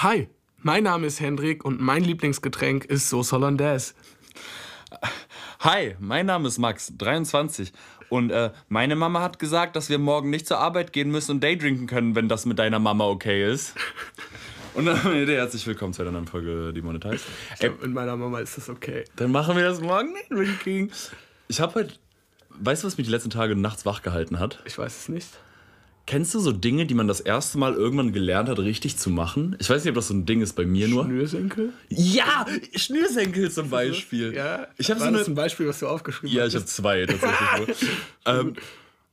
Hi, mein Name ist Hendrik und mein Lieblingsgetränk ist Sauce Hollandaise. Hi, mein Name ist Max, 23. Und äh, meine Mama hat gesagt, dass wir morgen nicht zur Arbeit gehen müssen und Daydrinken können, wenn das mit deiner Mama okay ist. Und dann herzlich willkommen zu einer neuen Folge Demonetized. Ich glaub, mit meiner Mama ist das okay. Dann machen wir das morgen Daydrinking. Ich habe heute, weißt du, was mich die letzten Tage nachts wach gehalten hat? Ich weiß es nicht. Kennst du so Dinge, die man das erste Mal irgendwann gelernt hat, richtig zu machen? Ich weiß nicht, ob das so ein Ding ist bei mir nur. Schnürsenkel? Ja, Schnürsenkel zum Beispiel. Ja, ich habe so eine, ein Beispiel, was du aufgeschrieben Ja, hast? ich habe zwei tatsächlich. ähm,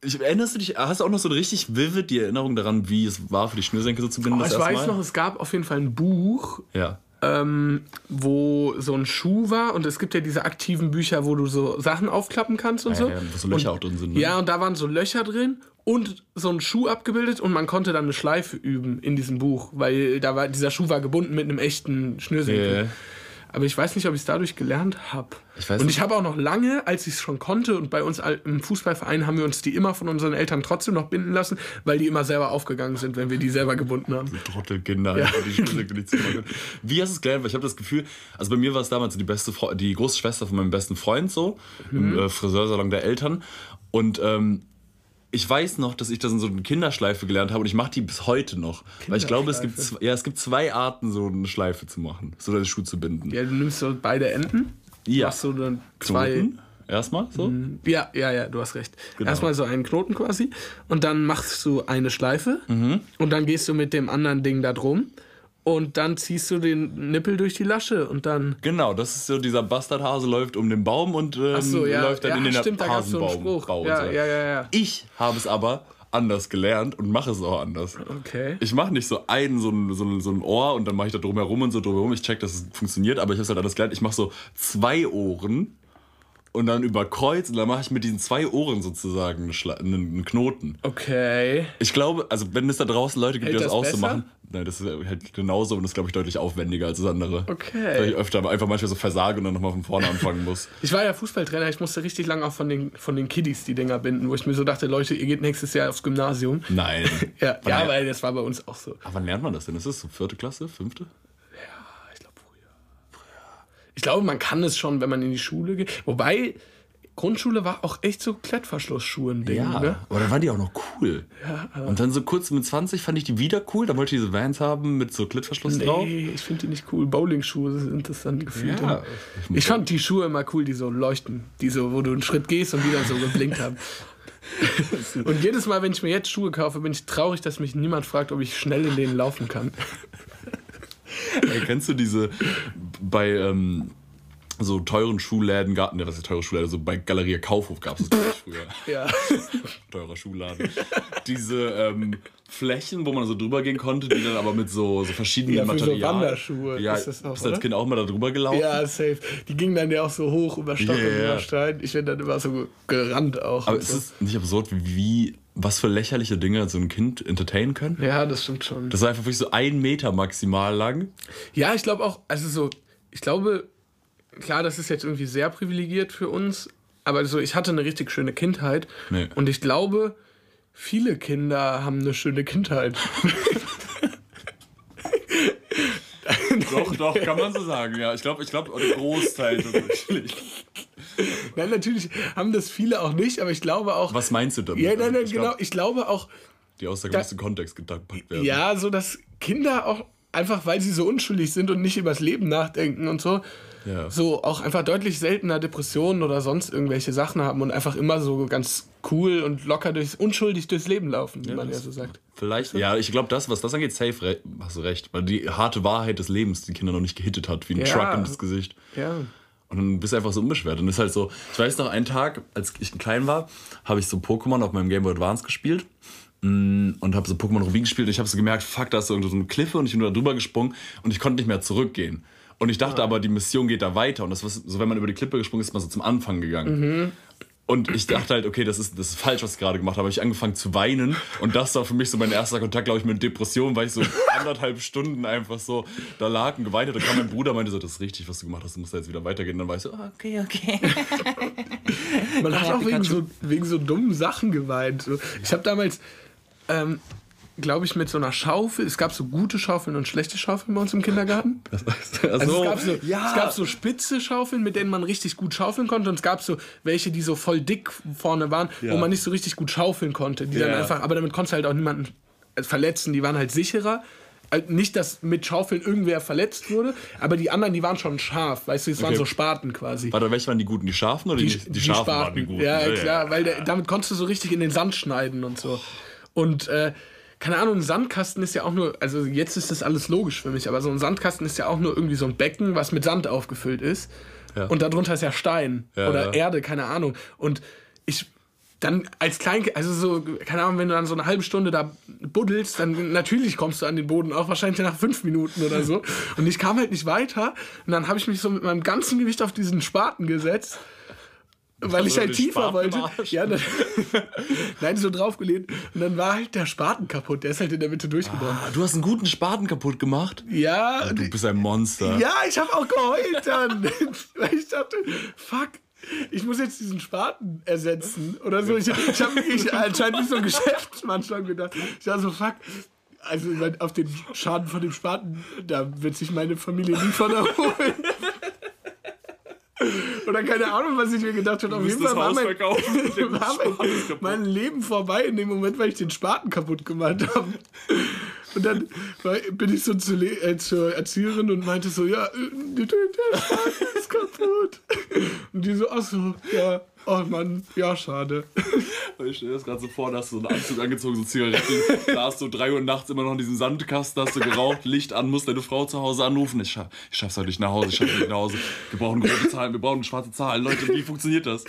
ich, erinnerst du dich, hast du auch noch so eine richtig vivid die Erinnerung daran, wie es war, für die Schnürsenkel so zu binden? Oh, ich weiß Mal? noch, es gab auf jeden Fall ein Buch, Ja. Ähm, wo so ein Schuh war und es gibt ja diese aktiven Bücher, wo du so Sachen aufklappen kannst und Ja, so. ja, wo so Löcher und, auch drin sind, ne? Ja, und da waren so Löcher drin und so ein Schuh abgebildet und man konnte dann eine Schleife üben in diesem Buch, weil da war dieser Schuh war gebunden mit einem echten Schnürsenkel. Ja. Aber ich weiß nicht, ob ich es dadurch gelernt habe. Und ich habe auch noch lange, als ich es schon konnte, und bei uns im Fußballverein haben wir uns die immer von unseren Eltern trotzdem noch binden lassen, weil die immer selber aufgegangen sind, wenn wir die selber gebunden haben. Trottelkinder, ja. die zu machen. Wie hast du es gelernt? Weil ich habe das Gefühl, also bei mir war es damals so die beste Fre die große Schwester von meinem besten Freund so, Mhm. im äh, Friseursalon der Eltern. Und ähm, ich weiß noch, dass ich das in so einer Kinderschleife gelernt habe und ich mache die bis heute noch. Weil ich glaube, es gibt, ja, es gibt zwei Arten, so eine Schleife zu machen, so einen Schuh zu binden. Ja, du nimmst so beide Enden. Ja. Machst so dann zwei. Knoten, Erstmal so. Ja, ja, ja, du hast recht. Genau. Erstmal so einen Knoten quasi. Und dann machst du eine Schleife. Mhm. Und dann gehst du mit dem anderen Ding da drum. Und dann ziehst du den Nippel durch die Lasche und dann. Genau, das ist so, dieser Bastardhase läuft um den Baum und ähm, so, ja. läuft dann ja, in den stimmt, da so einen. Bau und Ja, so. ja, ja, ja. Ich habe es aber anders gelernt und mache es auch anders. Okay. Ich mache nicht so ein, so ein, so ein, so ein Ohr und dann mache ich da drumherum und so drumherum. Ich check, dass es funktioniert, aber ich habe es halt anders gelernt. Ich mache so zwei Ohren und dann über Kreuz und dann mache ich mit diesen zwei Ohren sozusagen einen, Schla- einen Knoten. Okay. Ich glaube, also wenn es da draußen Leute gibt, Hält die das, das auch so besser? machen, nein, das ist halt genauso und das ist, glaube ich, deutlich aufwendiger als das andere. Okay. Weil ich öfter einfach manchmal so versage und dann nochmal von vorne anfangen muss. Ich war ja Fußballtrainer, ich musste richtig lange auch von den, von den Kiddies die Dinger binden, wo ich mir so dachte, Leute, ihr geht nächstes Jahr aufs Gymnasium. Nein. Ja, ja weil das war bei uns auch so. Aber wann lernt man das denn? Ist das so vierte Klasse, fünfte? Ich glaube. Ich man kann es schon, wenn man in die Schule geht. Wobei, Grundschule war auch echt so Klettverschlussschuhe ein Ding. Ne? Aber dann waren die auch noch cool. und dann so kurz mit 20 fand ich die wieder cool. Dann wollte ich diese Vans haben mit so Klettverschluss drauf. Nee, ich finde die nicht cool. Bowlingschuhe sind das dann gefühlt. Ja. immer. Ich fand die Schuhe immer cool, die so leuchten. Die so, wo du einen Schritt gehst und die dann so geblinkt haben. und jedes Mal, wenn ich mir jetzt Schuhe kaufe, bin ich traurig, dass mich niemand fragt, ob ich schnell in denen laufen kann. Ey, kennst du diese bei ähm, so teuren Schuhläden, Garten, ja, was ist teure Schuhläden, so bei Galeria Kaufhof gab es das früher. Ja. Teurer Schuhladen. Diese ähm, Flächen, wo man so drüber gehen konnte, die dann aber mit so, so verschiedenen Ja, für so Materialien. Wanderschuhe Ja, ist das auch, bist du als? Kind auch mal da drüber gelaufen? Ja, safe. Die gingen dann ja auch so hoch über Stock Ja, und über Stein. Ich bin dann immer so gerannt auch. Aber ist so. es nicht absurd, wie, was für lächerliche Dinge so ein Kind entertainen können? Ja, das stimmt schon. Das war einfach wirklich so ein Meter maximal lang. Ja, ich glaube auch, also so, ich glaube, klar, das ist jetzt irgendwie sehr privilegiert für uns, aber so, ich hatte eine richtig schöne Kindheit Nee. und ich glaube, viele Kinder haben eine schöne Kindheit. Doch, doch, kann man so sagen, ja. Ich glaube, ich glaube, der Großteil tatsächlich. Nein, natürlich haben das viele auch nicht, aber ich glaube auch. Was meinst du damit? Ja, nein, nein, ich genau. glaub, Ich glaube auch, die Aussage Da- muss in Kontext gepackt werden. ja, so dass Kinder auch einfach, weil sie so unschuldig sind und nicht übers Leben nachdenken und so, Ja. so auch einfach deutlich seltener Depressionen oder sonst irgendwelche Sachen haben und einfach immer so ganz cool und locker durchs, unschuldig durchs Leben laufen, wie man ja so sagt. Vielleicht, ja, ich glaube, das, was das angeht, safe, re hast du recht. Weil die harte Wahrheit des Lebens die Kinder noch nicht gehittet hat, wie ein Ja. Truck in das Gesicht. Ja. Und dann bist du einfach so unbeschwert. Und ist halt so, ich weiß noch, einen Tag, als ich klein war, habe ich so Pokémon auf meinem Game Boy Advance gespielt. Mm, Und habe so Pokémon Rubin gespielt. Und ich habe so gemerkt, fuck, da ist so eine Kliffe und ich bin da drüber gesprungen und ich konnte nicht mehr zurückgehen. Und ich dachte aber, die Mission geht da weiter. Und das war so, wenn man über die Klippe gesprungen ist, ist man so zum Anfang gegangen. Und ich dachte halt, okay, das ist, das ist falsch, was ich gerade gemacht habe. Habe ich angefangen zu weinen. Und das war für mich so mein erster Kontakt, glaube ich, mit Depressionen, weil ich so anderthalb Stunden einfach so da lag und geweint habe. Da kam mein Bruder und meinte so, das ist richtig, was du gemacht hast, du musst da jetzt wieder weitergehen. Und dann war ich so, ah, okay, okay. Man hat auch wegen so, wegen so dummen Sachen geweint. So, Ich habe damals, ähm, glaube ich, mit so einer Schaufel. Es gab so gute Schaufeln und schlechte Schaufeln bei uns im Kindergarten. Also, Also es, gab so, ja. es gab so spitze Schaufeln, mit denen man richtig gut schaufeln konnte. Und es gab so welche, die so voll dick vorne waren, wo Ja. man nicht so richtig gut schaufeln konnte. Die dann Ja. einfach, aber damit konntest du halt auch niemanden verletzen. Die waren halt sicherer. Also Nicht, dass mit Schaufeln irgendwer verletzt wurde, aber die anderen, die waren schon scharf. Weißt du, es waren Okay. so Spaten quasi. Warte, welche waren die guten? Die scharfen oder die, die, die scharfen waren die guten? Ja, klar, weil der, damit konntest du so richtig in den Sand schneiden und so. Und äh, keine Ahnung, ein Sandkasten ist ja auch nur, also jetzt ist das alles logisch für mich, aber so ein Sandkasten ist ja auch nur irgendwie so ein Becken, was mit Sand aufgefüllt ist. Ja. Und darunter ist ja Stein Ja, oder ja. Erde, keine Ahnung. Und ich dann als Kleinkind, also so, keine Ahnung, wenn du dann so eine halbe Stunde da buddelst, dann natürlich kommst du an den Boden, auch wahrscheinlich nach fünf Minuten oder so. Und ich kam halt nicht weiter. Und dann habe ich mich so mit meinem ganzen Gewicht auf diesen Spaten gesetzt. Weil ich halt tiefer wollte. Ja, dann, nein, so draufgelehnt. Und dann war halt der Spaten kaputt. Der ist halt in der Mitte durchgebrochen. Ah, du hast einen guten Spaten kaputt gemacht? Ja, Du bist ein Monster. ja, ich habe auch geheult dann. Weil ich dachte, fuck, ich muss jetzt diesen Spaten ersetzen. Oder so. Ich, ich habe wirklich anscheinend wie so ein Geschäftsmann schon gedacht. Ich dachte so, fuck. Also auf den Schaden von dem Spaten, da wird sich meine Familie nie von erholen. Oder keine Ahnung, was ich mir gedacht habe. Auf jeden Fall war mein, war mein, Leben vorbei in dem Moment, weil ich den Spaten kaputt gemacht habe. Und dann bin ich so zu, äh, zur Erzieherin und meinte so, ja, äh, der Spaten ist kaputt. Und die so, ach so, ja, oh Mann, ja, schade. Ich stell dir das gerade so vor, da hast du so einen Anzug angezogen, so Zigaretten, da hast du 3 Uhr nachts immer noch in diesem Sandkasten, hast du geraucht, Licht an, musst deine Frau zu Hause anrufen. Ich, scha ich schaff's heute nicht nach Hause, ich schaff's nicht nach Hause. Wir brauchen grobe Zahlen, wir brauchen schwarze Zahlen. Leute, wie funktioniert das?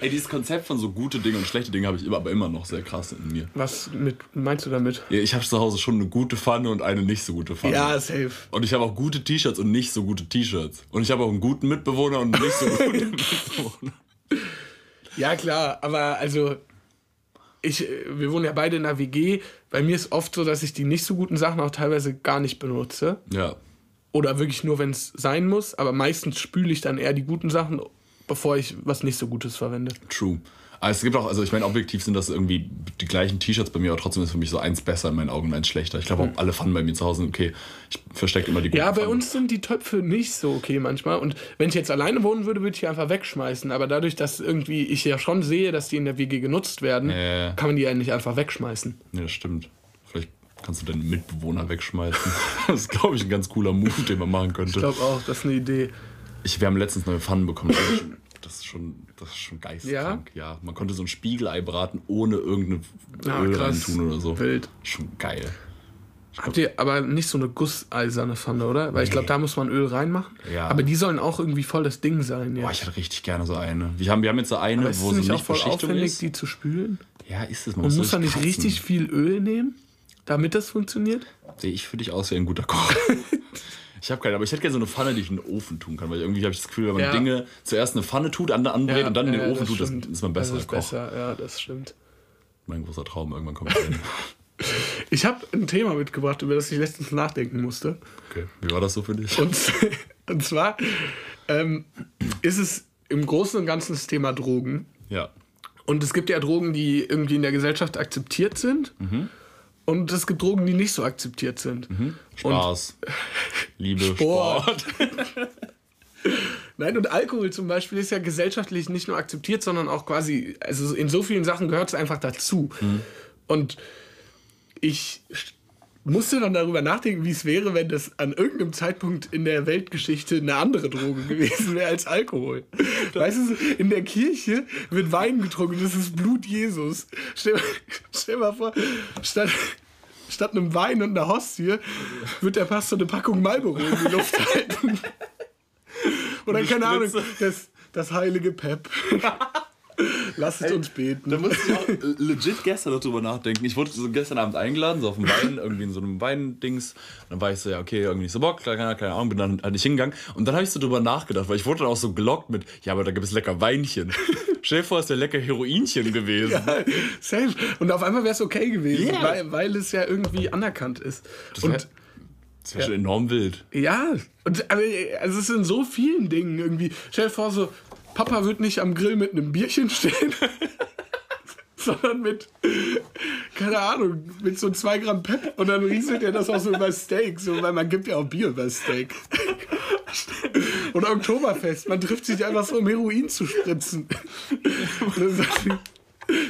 Ey, dieses Konzept von so gute Dinge und schlechte Dinge habe ich immer, aber immer noch sehr krass in mir. Was mit, meinst du damit? Ja, Ich habe zu Hause schon eine gute Pfanne und eine nicht so gute Pfanne. Ja, safe. Und ich habe auch gute T-Shirts und nicht so gute T-Shirts. Und ich habe auch einen guten Mitbewohner und nicht so gute Mitbewohner. Ja, klar, aber also, ich, äh, wir wohnen ja beide in einer WG. Bei mir ist oft so, dass ich die nicht so guten Sachen auch teilweise gar nicht benutze. Ja. Oder wirklich nur, wenn es sein muss. Aber meistens spüle ich dann eher die guten Sachen, bevor ich was nicht so Gutes verwende. True. Aber es gibt auch, also ich meine, objektiv sind das irgendwie die gleichen T-Shirts bei mir, aber trotzdem ist für mich so eins besser in meinen Augen und eins schlechter. Ich glaube auch alle Pfannen bei mir zu Hause sind okay. Ich verstecke immer die guten Ja, bei Pfannen. uns sind die Töpfe nicht so okay manchmal. Und wenn ich jetzt alleine wohnen würde, würde ich die einfach wegschmeißen. Aber dadurch, dass irgendwie ich ja schon sehe, dass die in der WG genutzt werden, ja. kann man die ja nicht einfach wegschmeißen. Ja, das stimmt. Vielleicht kannst du deine Mitbewohner wegschmeißen. das ist, glaube ich, ein ganz cooler Move, den man machen könnte. Ich glaube auch, das ist eine Idee. Ich, wir haben letztens neue Pfannen bekommen. Das ist schon- Das ist schon, schon geistkrank. Ja? man konnte so ein Spiegelei braten, ohne irgendeine Ja, Öl krass. reintun oder so. Wild. Schon geil. Habt ihr aber nicht so eine gusseiserne Pfanne, oder? Weil ich glaube, da muss man Öl reinmachen. Ja. Aber die sollen auch irgendwie voll das Ding sein. Ja. Boah, ich hätte richtig gerne so eine. Wir haben, wir haben jetzt so eine, aber wo es nicht auch voll Lichtbeschichtung aufwendig, ist. die zu spülen? Ja, ist es. Man Und muss man nicht richtig viel Öl nehmen, damit das funktioniert? Sehe ich für dich aus wie ein guter Koch. ich habe keine, aber ich hätte gerne so eine Pfanne, die ich in den Ofen tun kann, weil irgendwie habe ich das Gefühl, wenn man Ja. Dinge zuerst eine Pfanne tut, an anbrät und dann in den ja, Ofen tut, das ist man ein besserer das ist Koch. Besser. Ja, das stimmt. Mein großer Traum, irgendwann kommt hin. Ich habe ein Thema mitgebracht, über das ich letztens nachdenken musste. Okay, wie war das so für dich? Und, und zwar ähm, ist es im Großen und Ganzen das Thema Drogen. ja. Und es gibt ja Drogen, die irgendwie in der Gesellschaft akzeptiert sind. Mhm. Und es gibt Drogen, die nicht so akzeptiert sind. Spaß. Liebe, Sport. Sport. Nein, und Alkohol zum Beispiel ist ja gesellschaftlich nicht nur akzeptiert, sondern auch quasi, also in so vielen Sachen gehört es einfach dazu. Mhm. Und ich musste dann darüber nachdenken, wie es wäre, wenn das an irgendeinem Zeitpunkt in der Weltgeschichte eine andere Droge gewesen wäre als Alkohol. Weißt du, in der Kirche wird Wein getrunken, das ist Blut Jesus. Stell, stell mal vor, statt, statt einem Wein und einer Hostie wird der Pastor eine Packung Marlboro in die Luft halten. Oder Eine keine Ahnung, das, das heilige Pep. Lasst uns beten. Da musste ich auch legit gestern noch drüber nachdenken. Ich wurde so gestern Abend eingeladen, so auf dem Wein, irgendwie in so einem Weindings. Dann war ich so, ja, okay, irgendwie nicht so Bock, keine, keine Ahnung, bin dann halt nicht hingegangen. Und dann habe ich so drüber nachgedacht, weil ich wurde dann auch so gelockt mit, ja, aber da gibt es lecker Weinchen. Stell dir vor, es wäre lecker Heroinchen gewesen. Ja, safe. Und auf einmal wäre es okay gewesen, Ja. weil, weil es ja irgendwie anerkannt ist. wär- Und Das wäre schon enorm wild. ja, und, also es ist in so vielen Dingen irgendwie. Stell dir vor, so, Papa wird nicht am Grill mit einem Bierchen stehen. sondern mit, keine Ahnung, mit so zwei Gramm Pep und dann rieselt er das auch so über Steak, so, weil man gibt ja auch Bier über Steak. Oder Oktoberfest, man trifft sich einfach so, um Heroin zu spritzen.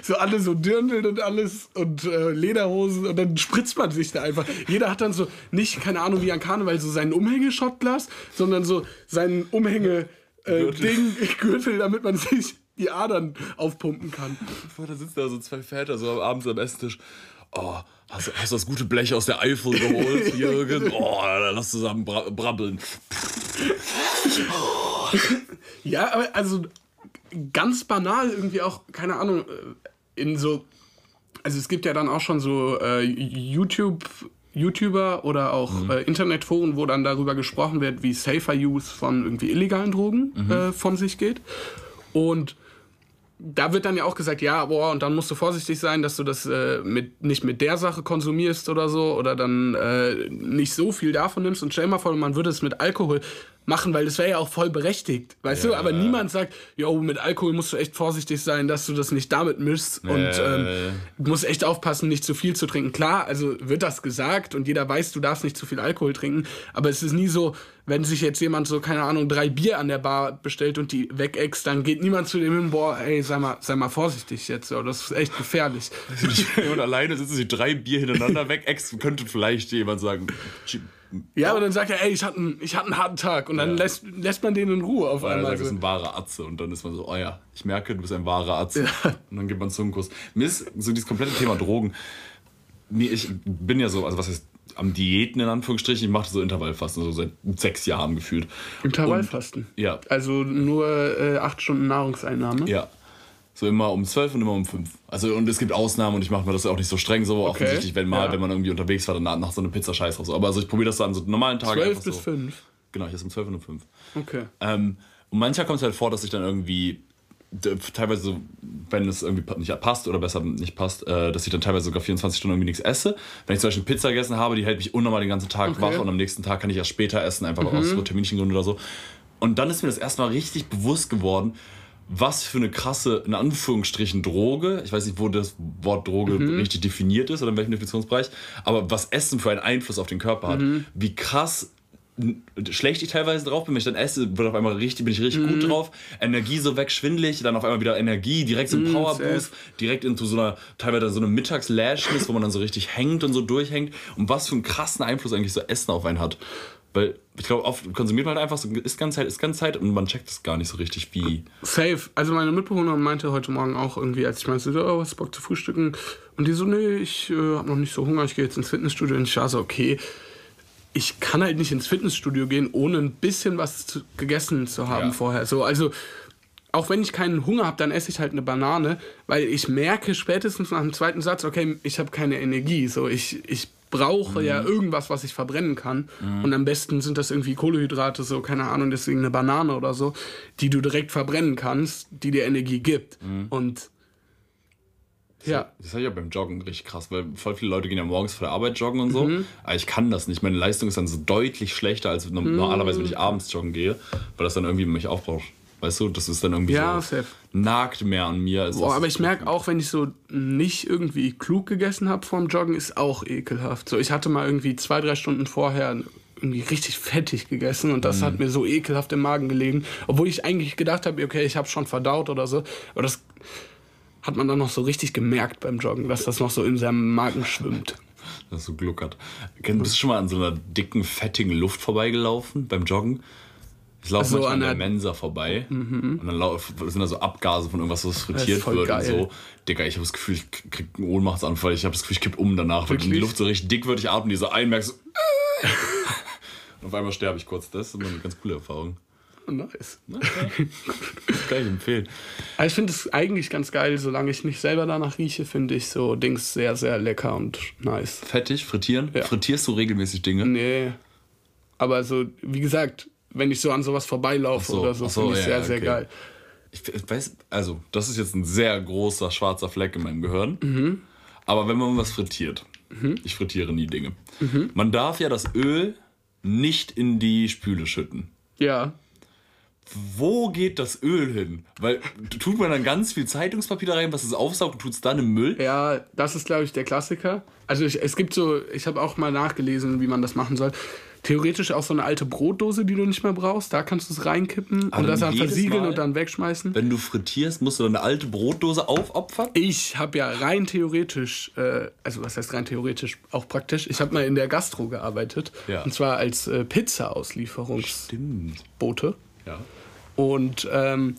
So alle so Dirndl und alles und äh, Lederhosen und dann spritzt man sich da einfach. Jeder hat dann so nicht, keine Ahnung, wie an Karneval, so sein Umhängeschottglas, sondern so sein Umhänge äh, Ding, Gürtel, damit man sich die Adern aufpumpen kann. Da sitzen da so zwei Väter so abends am Esstisch. Oh, hast, hast du das gute Blech aus der Eifel geholt, Jürgen? Oh, dann lass zusammen bra brabbeln. Ja, aber also ganz banal irgendwie auch, keine Ahnung, äh, in so, also es gibt ja dann auch schon so äh, YouTube, YouTuber oder auch mhm. äh, Internetforen, wo dann darüber gesprochen wird, wie Safer Use von irgendwie illegalen Drogen mhm. äh, von sich geht. Und da wird dann ja auch gesagt, ja, boah, und dann musst du vorsichtig sein, dass du das äh, mit, nicht mit der Sache konsumierst oder so oder dann äh, nicht so viel davon nimmst. Und stell mal vor, man würde es mit Alkohol machen, weil das wäre ja auch voll berechtigt, weißt ja, du? Aber niemand sagt, jo, mit Alkohol musst du echt vorsichtig sein, dass du das nicht damit mischst ja, und ähm, musst echt aufpassen, nicht zu viel zu trinken. Klar, also wird das gesagt und jeder weiß, du darfst nicht zu viel Alkohol trinken, aber es ist nie so, wenn sich jetzt jemand so, keine Ahnung, drei Bier an der Bar bestellt und die wegext, dann geht niemand zu dem hin, boah, ey, sei mal, sei mal vorsichtig jetzt, so, das ist echt gefährlich. und alleine sitzen sie drei Bier hintereinander wegext, könnte vielleicht jemand sagen, ja, aber dann sagt er, ey, ich hatte einen, ich hatte einen harten Tag und dann ja. lässt, lässt man den in Ruhe auf einmal. Er sagt, so. ist ein wahrer Atze und dann ist man so, oh ja, ich merke, du bist ein wahrer Atze. Ja. Und dann gibt man Zungenkuss. Mir ist so dieses komplette Thema Drogen, mir, ich bin ja so, also was heißt am Diäten in Anführungsstrichen, ich mache so Intervallfasten, so seit sechs Jahren gefühlt. Intervallfasten? Und, ja. Also nur äh, acht Stunden Nahrungseinnahme? Ja. So immer um 12 und immer um 5. Also und es gibt Ausnahmen und ich mache mir das auch nicht so streng so. Okay. Offensichtlich, wenn mal, ja. wenn man irgendwie unterwegs war, dann nach so einer Pizza scheiß drauf. So. Aber also ich probiere das dann so normalen Tagen. 12 bis so. 5. Genau, ich esse um 12 und um 5. Okay. Ähm, und manchmal kommt es halt vor, dass ich dann irgendwie teilweise so, wenn es irgendwie nicht passt oder besser nicht passt, äh, dass ich dann teilweise sogar 24 Stunden irgendwie nichts esse. Wenn ich zum Beispiel Pizza gegessen habe, die hält mich unnormal den ganzen Tag okay. wach und am nächsten Tag kann ich erst später essen, einfach mhm. aus so Terminchen oder so. Und dann ist mir das erstmal richtig bewusst geworden, was für eine krasse, in Anführungsstrichen, Droge, ich weiß nicht, wo das Wort Droge mhm. richtig definiert ist oder in welchem Definitionsbereich, aber was Essen für einen Einfluss auf den Körper hat. Mhm. Wie krass schlecht ich teilweise drauf bin, wenn ich dann esse, wird auf einmal richtig, bin ich richtig mhm. gut drauf. Energie so weg, schwindelig, dann auf einmal wieder Energie, direkt so ein mhm, Powerboost, direkt into so einer, teilweise so eine Mittagslashness, wo man dann so richtig hängt und so durchhängt. Und was für einen krassen Einfluss eigentlich so Essen auf einen hat. Weil ich glaube, oft konsumiert man halt einfach so, ist ganz Zeit, ist ganz Zeit und man checkt es gar nicht so richtig, wie. Safe. Also meine Mitbewohnerin meinte heute Morgen auch irgendwie, als ich meinte, oh, hast Bock zu frühstücken? Und die so, nee, ich äh, habe noch nicht so Hunger, ich gehe jetzt ins Fitnessstudio. Und ich war so, okay, ich kann halt nicht ins Fitnessstudio gehen, ohne ein bisschen was zu, gegessen zu haben ja. vorher. So, also auch wenn ich keinen Hunger habe, dann esse ich halt eine Banane, weil ich merke spätestens nach dem zweiten Satz, okay, ich habe keine Energie. So, ich, ich brauche mhm. ja irgendwas, was ich verbrennen kann. Mhm. Und am besten sind das irgendwie Kohlehydrate, so, keine Ahnung, deswegen eine Banane oder so, die du direkt verbrennen kannst, die dir Energie gibt. Mhm. Und ja. Das habe ich ja beim Joggen richtig krass, weil voll viele Leute gehen ja morgens vor der Arbeit joggen und so. Mhm. Aber ich kann das nicht. Meine Leistung ist dann so deutlich schlechter, als mhm. normalerweise, wenn ich abends joggen gehe, weil das dann irgendwie mich aufbraucht. Weißt du, das ist dann irgendwie ja, so safe. nagt mehr an mir. Als Boah, aber ich merke auch, wenn ich so nicht irgendwie klug gegessen habe vorm Joggen, ist auch ekelhaft. So, ich hatte mal irgendwie zwei, drei Stunden vorher irgendwie richtig fettig gegessen und das mhm. hat mir so ekelhaft im Magen gelegen, obwohl ich eigentlich gedacht habe, okay, ich habe schon verdaut oder so, aber das hat man dann noch so richtig gemerkt beim Joggen, dass das noch so in seinem Magen schwimmt. Das so gluckert. Bist du schon mal an so einer dicken, fettigen Luft vorbeigelaufen beim Joggen? Ich laufe so manchmal an der Mensa vorbei mhm. und dann sind da so Abgase von irgendwas, was frittiert wird geil. und so. Digga, ich habe das Gefühl, ich krieg einen Ohnmachtsanfall. Ich habe das Gefühl, ich kipp um danach, Wirklich? weil die Luft so richtig dick wird. Ich atme die so ein, merke so. und auf einmal sterbe ich kurz. Das ist immer eine ganz coole Erfahrung. Nice. Okay. Das kann ich empfehlen. Aber ich finde es eigentlich ganz geil, solange ich nicht selber danach rieche, finde ich so Dings sehr, sehr lecker und nice. Fettig, frittieren? Ja. Frittierst du regelmäßig Dinge? Nee. Aber so, wie gesagt, wenn ich so an sowas vorbeilaufe so, oder so, so finde ich ja, sehr, sehr geil. Ich weiß, also, das ist jetzt ein sehr großer schwarzer Fleck in meinem Gehirn. Mhm. Aber wenn man was frittiert, mhm. ich frittiere nie Dinge. Mhm. Man darf ja das Öl nicht in die Spüle schütten. Ja. wo geht das Öl hin? Weil tut man dann ganz viel Zeitungspapier da rein, was es aufsaugt und tut es dann im Müll? Ja, das ist, glaube ich, der Klassiker. Also ich, es gibt so, ich habe auch mal nachgelesen, wie man das machen soll. Theoretisch auch so eine alte Brotdose, die du nicht mehr brauchst. Da kannst du es reinkippen Aber und das dann versiegeln Mal? und dann wegschmeißen. Wenn du frittierst, musst du dann eine alte Brotdose aufopfern? Ich habe ja rein theoretisch, äh, also was heißt rein theoretisch, auch praktisch, ich habe mal in der Gastro gearbeitet. Ja. Und zwar als äh, Pizza-Auslieferungsbote. Ja. Und ähm,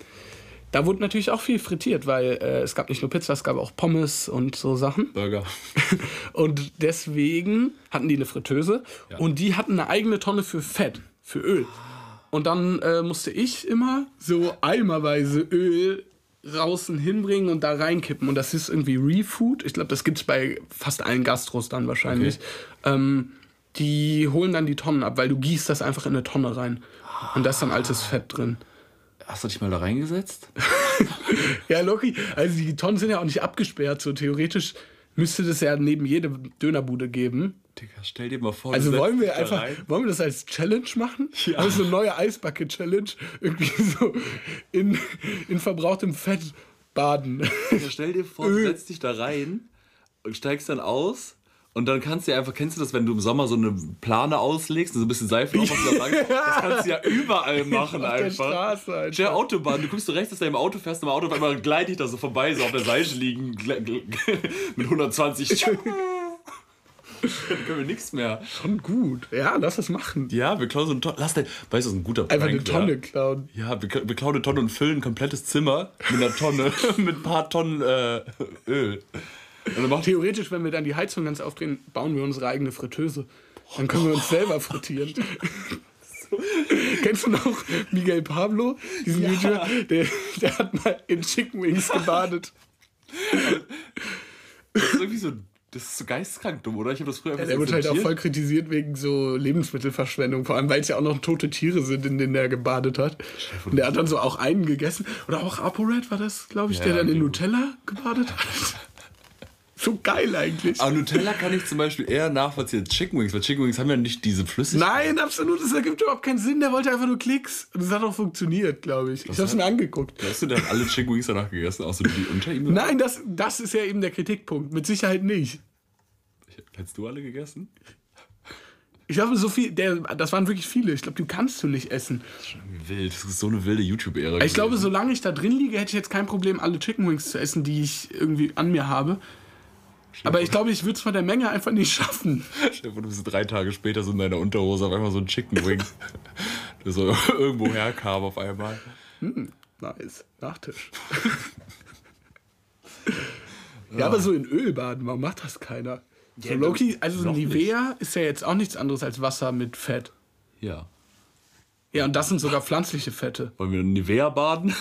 da wurde natürlich auch viel frittiert, weil äh, es gab nicht nur Pizza, es gab auch Pommes und so Sachen. Burger. Und deswegen hatten die eine Fritteuse Ja. und die hatten eine eigene Tonne für Fett, für Öl. Und dann äh, musste ich immer so eimerweise Öl draußen hinbringen und da reinkippen. Und das ist irgendwie Refood. Ich glaube, das gibt es bei fast allen Gastros dann wahrscheinlich. Ähm, die holen dann die Tonnen ab, weil du gießt das einfach in eine Tonne rein. Und da ist dann altes Fett drin. Hast du dich mal da reingesetzt? Ja, Loki, also die Tonnen sind ja auch nicht abgesperrt. So theoretisch müsste das ja neben jedem Dönerbude geben. Digga, stell dir mal vor, Also du wollen wir einfach, rein. wollen wir das als Challenge machen? Ja. Also eine neue Eisbucket-Challenge. Irgendwie so in, in verbrauchtem Fett baden. Ja, stell dir vor, du setzt dich da rein und steigst dann aus. Und dann kannst du ja einfach, kennst du das, wenn du im Sommer so eine Plane auslegst und so ein bisschen Seife drauf und lang- das kannst du ja überall machen Auf der einfach. Straße einfach. Dir Autobahn, du guckst so rechts, dass du im Auto fährst, im Auto auf einmal gleite ich da so vorbei, so auf der Seite liegen, mit 120. Dann können wir nichts mehr. Schon gut. Ja, lass das machen. Ja, wir klauen so eine Tonne. Lass den, weißt du, was ein guter Einfach eine Prank Tonne klauen. Ja, wir, wir klauen eine Tonne und füllen ein komplettes Zimmer mit einer Tonne, mit ein paar Tonnen äh, Öl. Und dann macht Theoretisch, wenn wir dann die Heizung ganz aufdrehen, bauen wir unsere eigene Fritteuse. Dann können wir uns selber frittieren. Kennst du noch Miguel Pablo? Diesen Ja. YouTuber? Der, der hat mal in Chicken Wings gebadet. das ist irgendwie so, das ist so geisteskrank dumm, oder? Ich habe das früher einfach Der so wird halt auch voll kritisiert wegen so Lebensmittelverschwendung, vor allem weil es ja auch noch tote Tiere sind, in denen der gebadet hat. Und der hat dann so auch einen gegessen. Oder auch ApoRed war das, glaube ich, Ja, der dann in. Nutella gebadet hat. So geil eigentlich. Aber Nutella kann ich zum Beispiel eher nachvollziehen als Chicken Wings, weil Chicken Wings haben ja nicht diese Flüssigkeit. Nein, absolut, das ergibt überhaupt keinen Sinn. Der wollte einfach nur Klicks. Und das hat auch funktioniert, glaube ich. Ich habe es mir angeguckt. Hast du dann alle Chicken Wings danach gegessen, außer die unter ihm? Nein, das, das ist ja eben der Kritikpunkt. Mit Sicherheit nicht. Hättest du alle gegessen? Ich glaube, so viel, der, das waren wirklich viele. Ich glaube, die kannst du nicht essen. Das ist schon irgendwie wild. Das ist so eine wilde YouTube-Ära. Ich glaube, solange ich da drin liege, hätte ich jetzt kein Problem, alle Chicken Wings zu essen, die ich irgendwie an mir habe. Aber ich glaube, ich würde es von der Menge einfach nicht schaffen. Vor, du bist drei Tage später so in deiner Unterhose auf einmal so ein Chicken Wing. der so irgendwo herkam auf einmal. Nice. Nachtisch. ja, aber so in Öl baden, warum macht das keiner? So Ja, Loki, also noch Nivea ist ja jetzt auch nichts anderes als Wasser mit Fett. Ja. Ja, und das sind sogar pflanzliche Fette. Wollen wir in Nivea baden?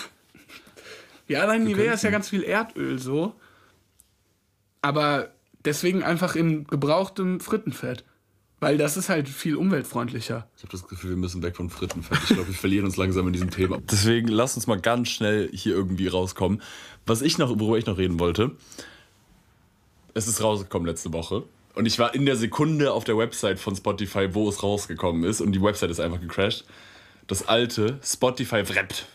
Ja, nein, Nivea ist ja ganz viel Erdöl so. Aber deswegen einfach in gebrauchtem Frittenfett. Weil das ist halt viel umweltfreundlicher. Ich habe das Gefühl, wir müssen weg von Frittenfett. Ich glaube, wir verlieren uns langsam in diesem Thema. Deswegen lass uns mal ganz schnell hier irgendwie rauskommen. Was ich noch, worüber ich noch reden wollte, es ist rausgekommen letzte Woche. Und ich war in der Sekunde auf der Website von Spotify, wo es rausgekommen ist. Und die Website ist einfach gecrashed. Das alte Spotify Wrapped.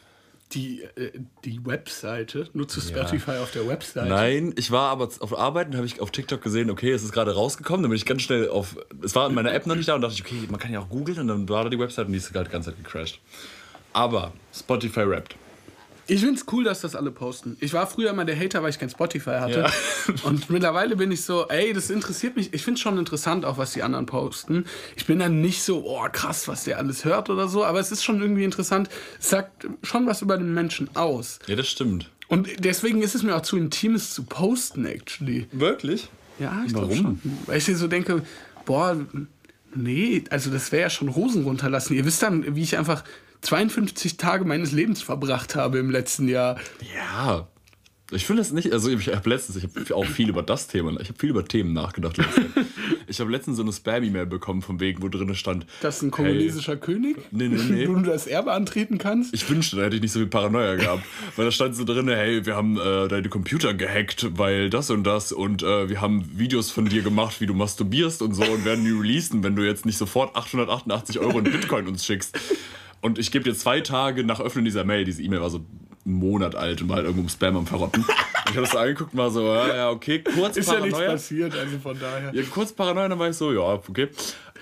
Die, äh, die Webseite, nutzt du Spotify auf der Webseite? Nein, ich war aber auf Arbeit und habe ich auf TikTok gesehen, okay, es ist gerade rausgekommen. Dann bin ich ganz schnell auf. Es war in meiner App noch nicht da und dachte ich, okay, man kann ja auch googeln und dann war da die Website und die ist halt die ganze Zeit gecrashed. Aber Spotify rappt. Ich finde es cool, dass das alle posten. Ich war früher immer der Hater, weil ich kein Spotify hatte. Ja. Und mittlerweile bin ich so, ey, das interessiert mich. Ich finde es schon interessant, auch was die anderen posten. Ich bin dann nicht so, oh krass, was der alles hört oder so, aber es ist schon irgendwie interessant. Es sagt schon was über den Menschen aus. Ja, das stimmt. Und deswegen ist es mir auch zu intim, es zu posten, actually. Wirklich? Ja, ich glaube schon. Weil ich so denke, boah, nee, also das wäre ja schon Hosen runterlassen. Ihr wisst dann, wie ich einfach 52 Tage meines Lebens verbracht habe im letzten Jahr. Ja. Ich finde das nicht, also ich habe letztens, ich habe auch viel über das Thema, ich habe viel über Themen nachgedacht. ich habe letztens so eine Spam-E-Mail bekommen vom Weg, wo drin stand. Das ist ein kongolesischer König? Nee, nee, nee. Wo du das Erbe antreten kannst? Ich wünschte, da hätte ich nicht so viel Paranoia gehabt. weil da stand so drin, hey, wir haben äh, deine Computer gehackt, weil das und das und äh, wir haben Videos von dir gemacht, wie du masturbierst und so und werden die releasen, wenn du jetzt nicht sofort 888 Euro in Bitcoin uns schickst. Und ich gebe dir zwei Tage nach Öffnen dieser Mail, diese E-Mail war so einen Monat alt und war halt irgendwo im Spam am Verrotten. ich habe das so angeguckt und war so, ja, ja, okay, kurz Ist ja nichts Paranoia. passiert, also von daher. Ja, kurz Paranoia, dann war ich so, ja, okay.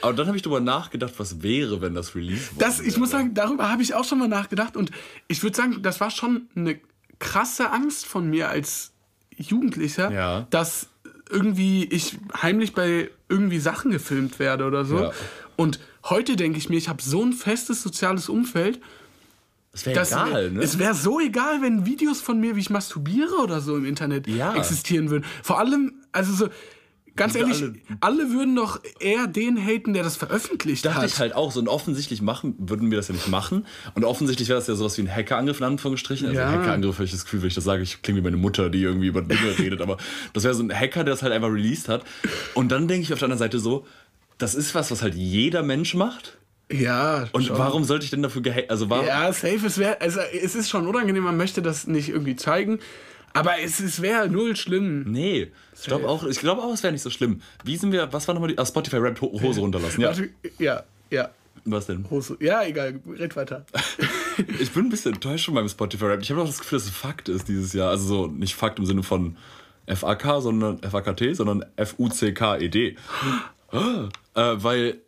Aber dann habe ich darüber nachgedacht, was wäre, wenn das Release worden Das, ich muss sagen, darüber habe ich auch schon mal nachgedacht und ich würde sagen, das war schon eine krasse Angst von mir als Jugendlicher, Ja. dass irgendwie ich heimlich bei irgendwie Sachen gefilmt werde oder so. Ja. Und heute denke ich mir, ich habe so ein festes soziales Umfeld, Das wäre egal, ne? es wäre so egal, wenn Videos von mir, wie ich masturbiere oder so im Internet Ja. existieren würden. Vor allem, also so, ganz ehrlich, alle- alle, würden doch eher den haten, der das veröffentlicht dachte hat. ich halt auch so. Und offensichtlich machen, würden wir das ja nicht machen. Und offensichtlich wäre das ja sowas wie ein Hackerangriff in Anführungsstrichen. Also Ja. Hackerangriff habe ich das Gefühl, wenn ich das sage, ich klinge wie meine Mutter, die irgendwie über Dinge redet. Aber das wäre so ein Hacker, der das halt einfach released hat. Und dann denke ich auf der anderen Seite so, das ist was, was halt jeder Mensch macht. Ja, Und schon. warum sollte ich denn dafür gehackt? Also warum? Ja, safe, es wäre, also es ist schon unangenehm, man möchte das nicht irgendwie zeigen, aber es, es wäre null schlimm. Nee, ich glaube auch, ich glaube auch, es wäre nicht so schlimm. Wie sind wir, was war nochmal die, ah, Spotify Rap Ho- Hose runterlassen, ja. Ja, ja. Was denn? Hose. Ja, egal, red weiter. Ich bin ein bisschen enttäuscht von meinem Spotify Rap. Ich habe auch das Gefühl, dass es Fakt ist dieses Jahr. Also so nicht Fakt im Sinne von FAK, sondern FAKT, sondern F-U-C-K-E-D. äh, weil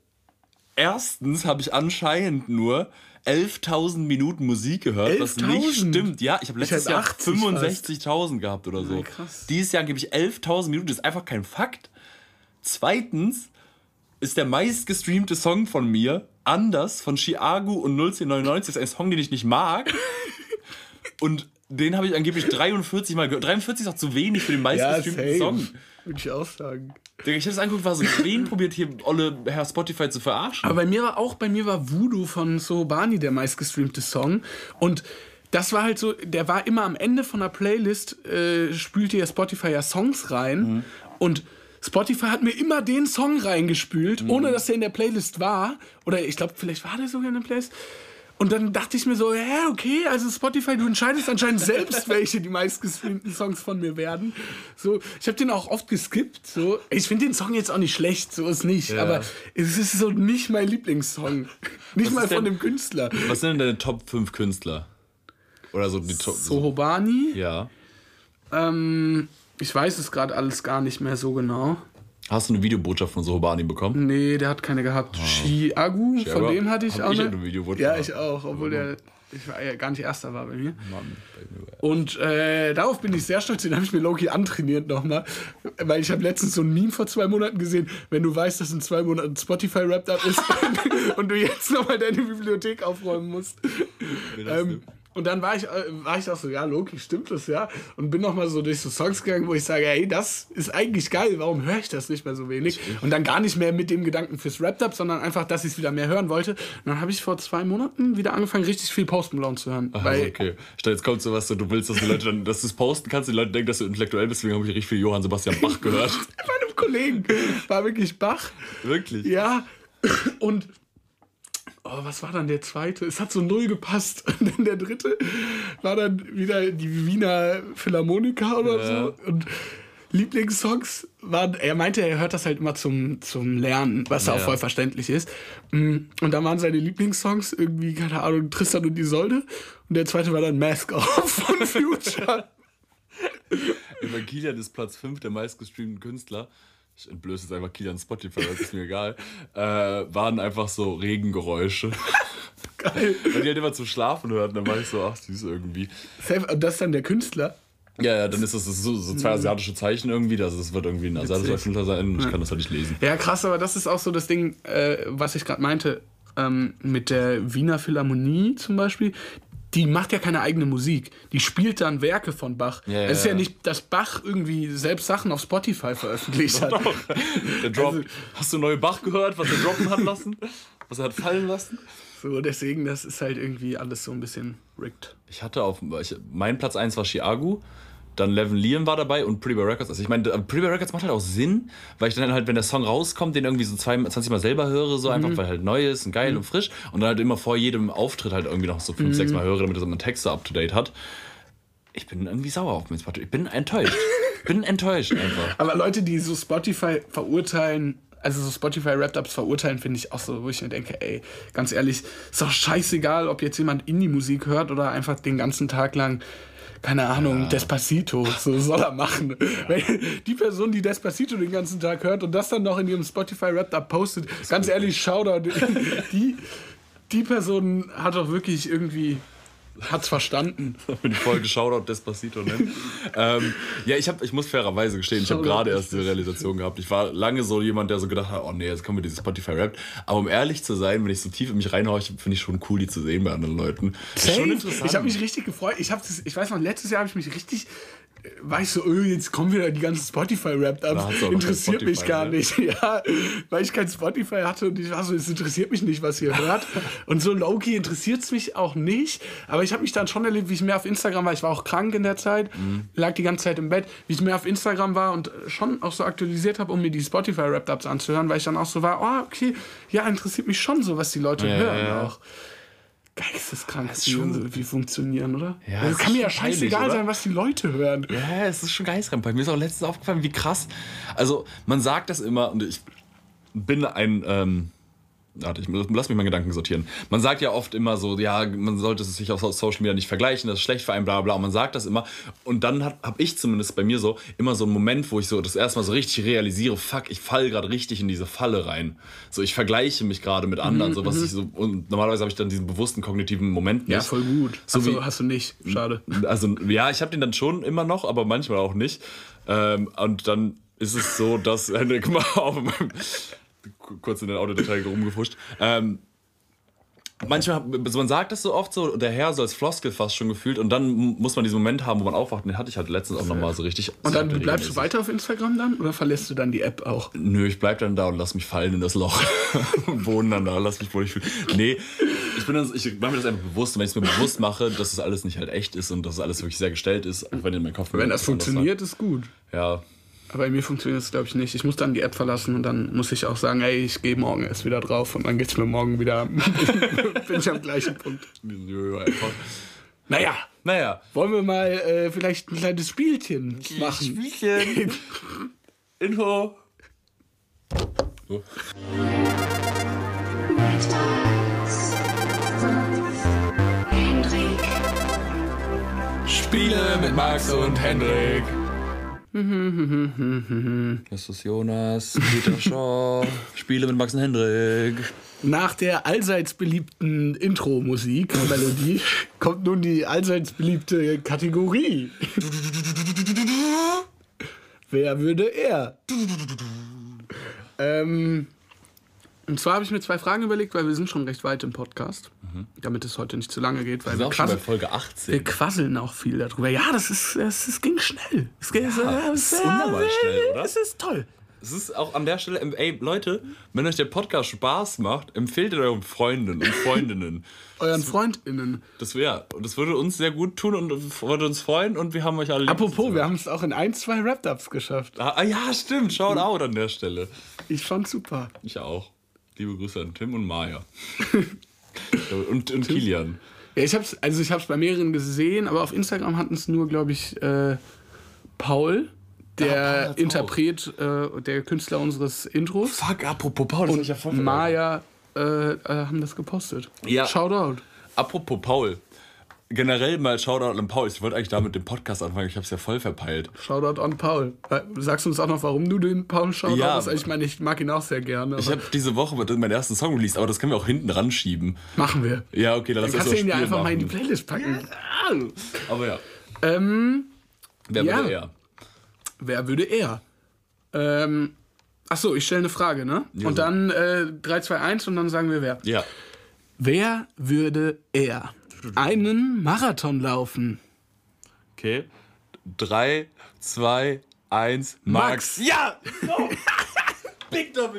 erstens habe ich anscheinend nur 11.000 Minuten Musik gehört, was 11.000? nicht stimmt. Ja, ich habe letztes hätte Jahr 80 65.000 gehabt oder so. Krass. Dieses Jahr gebe ich 11.000 Minuten, das ist einfach kein Fakt. Zweitens ist der meistgestreamte Song von mir Anders von Chiago und 01099. Das ist ein Song, den ich nicht mag. Und den habe ich angeblich 43 Mal gehört. 43 ist auch zu wenig für den Ja, meistgestreamten Song. safe. Würde ich auch sagen. Ich habe das angeguckt, war so, wen probiert hier Olle Herr Spotify zu verarschen? Aber bei mir war auch, bei mir war Voodoo von Sohobani der meistgestreamte Song. Und das war halt so, der war immer am Ende von der Playlist, äh, spülte ja Spotify ja Songs rein. Und Spotify hat mir immer den Song reingespült, ohne dass der in der Playlist war. Oder ich glaube, vielleicht war der sogar in der Playlist. Und dann dachte ich mir so, ja, okay, also Spotify, du entscheidest anscheinend selbst, welche die meistgestreamten Songs von mir werden. So, ich habe den auch oft geskippt. So, ich finde den Song jetzt auch nicht schlecht, so ist nicht. Ja. Aber es ist so nicht mein Lieblingssong. Nicht mal ist von denn- dem Künstler. Was sind denn deine Top 5 Künstler? Oder so die Top. Sohobani. Ja. Ähm, ich weiß es gerade alles gar nicht mehr so genau. Hast du eine Videobotschaft von Sohobani bekommen? Nee, der hat keine gehabt. Chiagu, von Chiagu? dem hatte ich auch ich eine. eine Videobotschaft ja, ich auch, obwohl der ich war ja gar nicht erster war bei mir. Mann, bei mir war- Und äh, darauf bin ich sehr stolz, den habe ich mir Loki antrainiert nochmal. Weil ich habe letztens so ein Meme vor zwei Monaten gesehen, wenn du weißt, dass in zwei Monaten Spotify Wrapped Up ist und du jetzt nochmal deine Bibliothek aufräumen musst. Ähm, und dann war ich, äh, war ich auch so, ja, Loki, stimmt das, ja? Und bin nochmal so durch so Songs gegangen, wo ich sage, ey, das ist eigentlich geil, warum höre ich das nicht mehr so wenig? Und dann gar nicht mehr mit dem Gedanken fürs Wrapped Up, sondern einfach, dass ich es wieder mehr hören wollte. Und dann habe ich vor zwei Monaten wieder angefangen, richtig viel Post Malone zu hören. Weil, okay. Statt jetzt kommt sowas, so, du willst, dass die Leute dann, dass du es posten kannst, die Leute denken, dass du intellektuell bist, deswegen habe ich richtig viel Johann Sebastian Bach gehört. bei einem Kollegen war wirklich Bach. Wirklich? Ja, und oh, was war dann der zweite? Es hat so null gepasst. Und dann der dritte war dann wieder die Wiener Philharmoniker oder Ja. so. Und Lieblingssongs waren, er meinte, er hört das halt immer zum, zum Lernen, was ja auch voll verständlich ist. Mm, Und dann waren seine Lieblingssongs irgendwie, keine Ahnung, Tristan und Isolde. Und der zweite war dann Mask Off von Future. Über Kilian ist Platz 5 der meistgestreamten Künstler. Ich entblöße jetzt einfach Kilian Spotify, das ist mir egal. Äh, waren einfach so Regengeräusche. Geil. Weil die halt immer zum Schlafen hörten, dann war ich so, ach süß irgendwie. Und das ist dann der Künstler. Ja, ja, dann ist das so, so zwei asiatische Zeichen irgendwie. Also das wird irgendwie ein asiatischer Künstler sein. Ich kann das halt nicht lesen. Ja, krass, aber das ist auch so das Ding, äh, was ich gerade meinte, ähm, mit der Wiener Philharmonie zum Beispiel. Die macht ja keine eigene Musik. Die spielt dann Werke von Bach. Ja, es ist ja. ja nicht, dass Bach irgendwie selbst Sachen auf Spotify veröffentlicht hat. Der Drop. Also- Hast du neue Bach gehört, was er droppen hat lassen? Was er hat fallen lassen? So, deswegen, das ist halt irgendwie alles so ein bisschen rigged. Ich hatte auf. Ich, mein Platz 1 war Chiagu. Dann Levin Liam war dabei und Pretty Boy Records. Also ich meine, Pretty Boy Records macht halt auch Sinn, weil ich dann halt, wenn der Song rauskommt, den irgendwie so 20 Mal selber höre, so einfach, weil halt neu ist und geil und frisch. Und dann halt immer vor jedem Auftritt halt irgendwie noch so 5, 6 Mal höre, damit er so meine Texte up to date hat. Ich bin irgendwie sauer auf mich. Ich bin enttäuscht. bin enttäuscht einfach. Aber Leute, die so Spotify verurteilen, also so Spotify Wrapped Ups verurteilen, finde ich auch so, wo ich mir denke, ey, ganz ehrlich, ist doch scheißegal, ob jetzt jemand Indie-Musik hört oder einfach den ganzen Tag lang keine Ahnung, ja. Despacito, so soll er machen. Ja. Die Person, die Despacito den ganzen Tag hört und das dann noch in ihrem Spotify Wrapped Up postet, ganz ehrlich, Shoutout, die, die Person hat doch wirklich irgendwie Hat's verstanden. Die Folge Shoutout Despacito nennen. ähm, ja, ich, hab, ich muss fairerweise gestehen, ich habe gerade erst diese Realisation gehabt. Ich war lange so jemand, der so gedacht hat, oh nee, jetzt kommen wir dieses Spotify Rap. Aber um ehrlich zu sein, wenn ich so tief in mich reinhorche, finde ich schon cool, die zu sehen bei anderen Leuten. Das ist schon interessant. Ich habe mich richtig gefreut. Ich, hab das, ich weiß noch, letztes Jahr habe ich mich richtig ich so, öh, jetzt kommen wieder die ganzen Spotify-Rap-Ups. Interessiert mich gar ne? nicht. Ja, weil ich kein Spotify hatte und ich war so, es interessiert mich nicht, was ihr hört. und so Loki interessiert es mich auch nicht. Aber ich habe mich dann schon erlebt, wie ich mehr auf Instagram war. Ich war auch krank in der Zeit, mhm. lag die ganze Zeit im Bett. Wie ich mehr auf Instagram war und schon auch so aktualisiert habe, um mir die Spotify-Rap-Ups anzuhören, weil ich dann auch so war, oh, okay, ja, interessiert mich schon so, was die Leute ja, hören ja. auch geisteskrank, wie, schon, wie funktionieren, oder? Ja, es kann mir ja scheißegal peinlich, sein, was die Leute hören. Ja, es ist schon geistkrank. Bei mir ist auch letztens aufgefallen, wie krass. Also, man sagt das immer, und ich bin ein. Ähm, Warte, ich lass mich mal Gedanken sortieren. Man sagt ja oft immer so, ja, man sollte es sich auf Social Media nicht vergleichen, das ist schlecht für einen, bla bla. Und man sagt das immer. Und dann habe ich zumindest bei mir so immer so einen Moment, wo ich so das erstmal so richtig realisiere, fuck, ich falle gerade richtig in diese Falle rein. So, ich vergleiche mich gerade mit anderen, mhm, so was mhm. ich so. Und normalerweise habe ich dann diesen bewussten kognitiven Moment nicht. Ja, voll gut. So also, wie, hast du nicht. Schade. Also, ja, ich habe den dann schon immer noch, aber manchmal auch nicht. Ähm, und dann ist es so, dass Henrik mal auf kurz in den Autodetail rumgefuscht. Ähm, manchmal, also man sagt das so oft so, der Herr so als Floskel fast schon gefühlt und dann muss man diesen Moment haben, wo man aufwacht. Den hatte ich halt letztens auch nochmal so richtig. Und dann bleibst du weiter auf Instagram dann oder verlässt du dann die App auch? Nö, ich bleib dann da und lass mich fallen in das Loch. und wohne dann da, lass mich wohl nicht fühlen. Nee, ich, bin dann, ich mache mir das einfach bewusst. Und wenn ich es mir bewusst mache, dass das alles nicht halt echt ist und dass das alles wirklich sehr gestellt ist, wenn in meinem Kopf. Wenn das funktioniert, ist gut. Ja, aber bei mir funktioniert das, glaube ich, nicht. Ich muss dann die App verlassen und dann muss ich auch sagen, ey, ich gehe morgen erst wieder drauf und dann geht es mir morgen wieder. bin ich am gleichen Punkt. Naja. Naja. Wollen wir mal äh, vielleicht ein kleines Spielchen machen? Spielchen. Info. So. Spiele mit Max und Hendrik. Das ist Jonas, Peter Shaw, Spiele mit Max und Hendrik. Nach der allseits beliebten Intro-Musik, Melodie, kommt nun die allseits beliebte Kategorie. Wer würde er? ähm, und zwar habe ich mir zwei Fragen überlegt, weil wir sind schon recht weit im Podcast, mhm. damit es heute nicht zu lange geht. Weil wir, wir quasseln, Folge 18. wir quasseln auch viel darüber. Ja, das ist, das, das ging schnell. Es ging, ja, das ist unnormal schnell, oder? Es ist toll. Es ist auch an der Stelle, ey Leute, wenn euch der Podcast Spaß macht, empfehlt ihr euren Freunden und Freundinnen. Euren FreundInnen. Das wäre, das würde uns sehr gut tun und würde uns freuen und wir haben euch alle. Apropos, wir haben es auch in ein, zwei Rap-Ups geschafft. Ah, ah, ja, stimmt, schaut out an der Stelle. Ich fand super. Ich auch. Liebe Grüße an Tim und Maya. und, und Kilian. Ja, ich hab's, also ich habe es bei mehreren gesehen, aber auf Instagram hatten es nur, glaube ich, äh, Paul, der ja, Paul Interpret, äh, der Künstler unseres Intros. Fuck, apropos Paul, das und ja voll Maya äh, äh, haben das gepostet. Ja. Shoutout. Apropos Paul, generell mal Shoutout an Paul. Ich wollte eigentlich damit den Podcast anfangen, ich habe es ja voll verpeilt. Shoutout an Paul. Äh, sagst du uns auch noch, warum du den Paul Shoutout ja, hast? Ich meine, ich mag ihn auch sehr gerne. Ich habe diese Woche meinen ersten Song released, aber das können wir auch hinten ranschieben. Machen wir. Ja, okay, dann, dann lass uns das ihn ja einfach machen. mal in die Playlist packen. Aber ja. Ähm, Wer ja. würde er? Wer würde er? Ähm, achso, ich stelle eine Frage, ne? Ja, und dann äh, 3, 2, 1 und dann sagen wir wer. Ja. Wer würde er? Einen Marathon laufen. Okay. Drei, zwei, eins, Max. Max. Ja! No. Big W.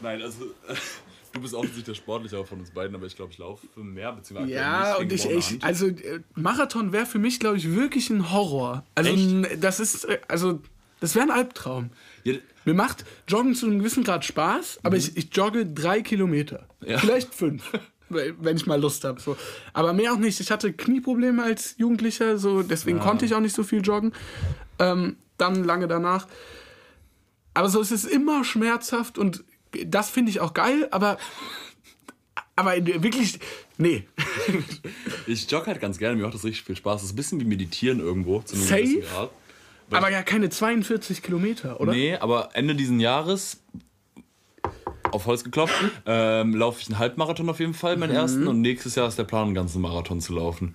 Nein, also. Du bist offensichtlich der Sportliche von uns beiden, aber ich glaube, ich laufe mehr, beziehungsweise Ja, und ich, ich also äh, Marathon wäre für mich, glaube ich, wirklich ein Horror. Also, Echt? das ist, äh, also, das wäre ein Albtraum. Ja. Mir macht Joggen zu einem gewissen Grad Spaß, aber mhm. ich, ich jogge drei Kilometer. Ja. Vielleicht fünf. wenn ich mal Lust habe. So. Aber mehr auch nicht. Ich hatte Knieprobleme als Jugendlicher, so deswegen ja. konnte ich auch nicht so viel joggen. Ähm, dann lange danach. Aber so es ist immer schmerzhaft und das finde ich auch geil, aber, aber wirklich, nee. Ich jogge halt ganz gerne, mir macht das richtig viel Spaß. Das ist ein bisschen wie Meditieren irgendwo. Zu Safe? Grad. Aber ja keine 42 Kilometer, oder? Nee, aber Ende diesen Jahres, auf Holz geklopft, ähm, laufe ich einen Halbmarathon auf jeden Fall, meinen ersten. Und nächstes Jahr ist der Plan, einen ganzen Marathon zu laufen.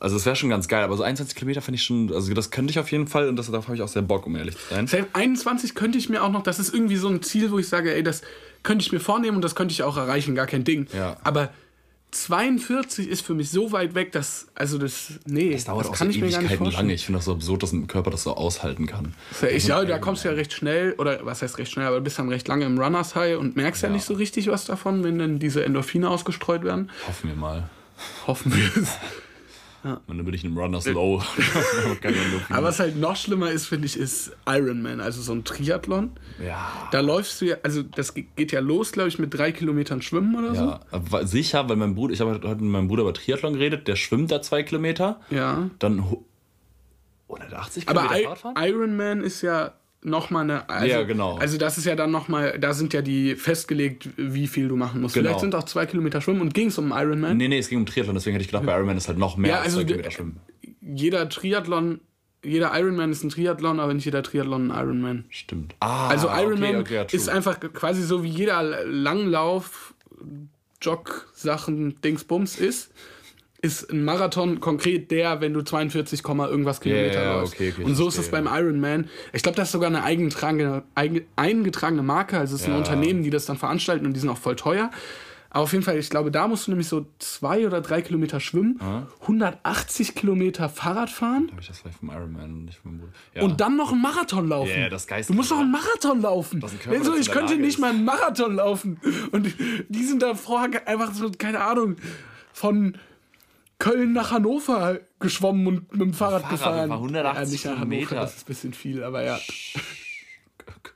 Also das wäre schon ganz geil. Aber so 21 Kilometer finde ich schon, also das könnte ich auf jeden Fall und das, darauf habe ich auch sehr Bock, um ehrlich zu sein. Safe 21 könnte ich mir auch noch, das ist irgendwie so ein Ziel, wo ich sage, ey, das könnte ich mir vornehmen und das könnte ich auch erreichen, gar kein Ding. Ja. Aber 42 ist für mich so weit weg, dass, also das, nee, Das dauert auch kann so ich mir gar nicht vorstellen. lange. Ich finde das so absurd, dass ein Körper das so aushalten kann. Ich, ja, da kommst du ja recht schnell, oder was heißt recht schnell, aber du bist dann recht lange im Runners High und merkst ja, nicht so richtig was davon, wenn dann diese Endorphine ausgestreut werden. Hoffen wir mal. Hoffen wir es. Und dann bin ich in einem Runners Low. Aber was halt noch schlimmer ist, finde ich, ist Ironman, also so ein Triathlon. ja. Da läufst du ja, also das ge- geht ja los, glaube ich, mit drei Kilometern Schwimmen oder so. Ja, aber sicher, weil mein Bruder, ich habe heute mit meinem Bruder über Triathlon geredet, der schwimmt da zwei Kilometer, Ja. dann hu- 180 Aber Kilometer I Fahrradfahren? Ironman ist ja nochmal eine. Also, Ja, genau. Also, das ist ja dann nochmal, da sind ja die festgelegt, wie viel du machen musst. Genau. Vielleicht sind auch zwei Kilometer Schwimmen und ging es um Ironman. Nee, nee, es ging um Triathlon, deswegen hätte ich gedacht, bei Ironman ist halt noch mehr Ja, als also zwei Kilometer schwimmen. Jeder Triathlon, jeder Ironman ist ein Triathlon, aber nicht jeder Triathlon ein Ironman. Stimmt. Ah, Also Ironman okay, okay, ist einfach quasi so wie jeder Langlauf, Jog-Sachen, Dingsbums ist. Ist ein Marathon konkret der, wenn du 42, Komma irgendwas Kilometer ja, läufst. okay, okay, Und so ist es beim Ironman. Ich glaube, das ist sogar eine eingetragene, eingetragene Marke. Also es ist ein Ja. Unternehmen, die das dann veranstalten und die sind auch voll teuer. Aber auf jeden Fall, ich glaube, da musst du nämlich so zwei oder drei Kilometer schwimmen, 180 Kilometer Fahrrad fahren Habe ich das vielleicht vom Ironman und nicht vom. Ja. und dann noch einen Marathon laufen. Ja, das Geist- Du musst doch einen Marathon laufen. ist ein so, das in ich könnte nicht ist. mal einen Marathon laufen. Und die sind davor einfach so, keine Ahnung, von Köln nach Hannover geschwommen und mit dem Fahrrad, Fahrrad, gefahren. war 180 ja, nicht nach Hannover, Kilometer. das ist ein bisschen viel, aber ja.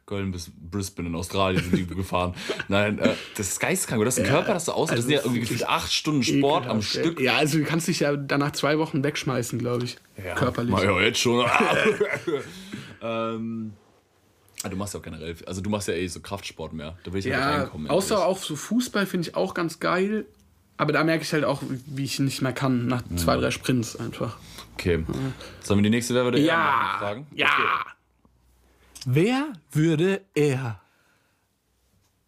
Köln bis Brisbane in Australien sind die gefahren. Nein, äh, das ist geistkrank. Das ist ein Körper, das so aussieht. Das also sind ja irgendwie gefühlt acht Stunden Sport am Ekelhaft, ey. Stück. Ja, also du kannst dich ja danach zwei Wochen wegschmeißen, glaube ich. Körperlich. Na ja, jetzt schon. ähm, ah, du machst ja auch generell, also du machst ja eh so Kraftsport mehr. Da will ich ja, nicht Ja, reinkommen. außer auch so Fußball finde ich auch ganz geil. Aber da merke ich halt auch, wie ich nicht mehr kann, nach Mhm. zwei, drei Sprints einfach. Okay. Sollen wir die nächste Wer würde Ja, fragen? ja. Wer würde er?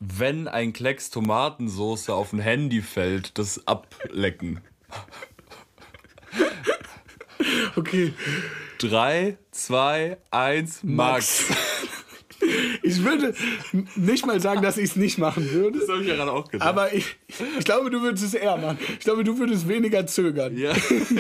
Wenn ein Klecks Tomatensoße auf ein Handy fällt, das ablecken. Okay, 3, 2, 1, Max. Ich würde nicht mal sagen, dass ich es nicht machen würde. Das habe ich ja gerade auch gesagt. Aber ich, ich glaube, du würdest es eher machen. Ich glaube, du würdest weniger zögern. Ja,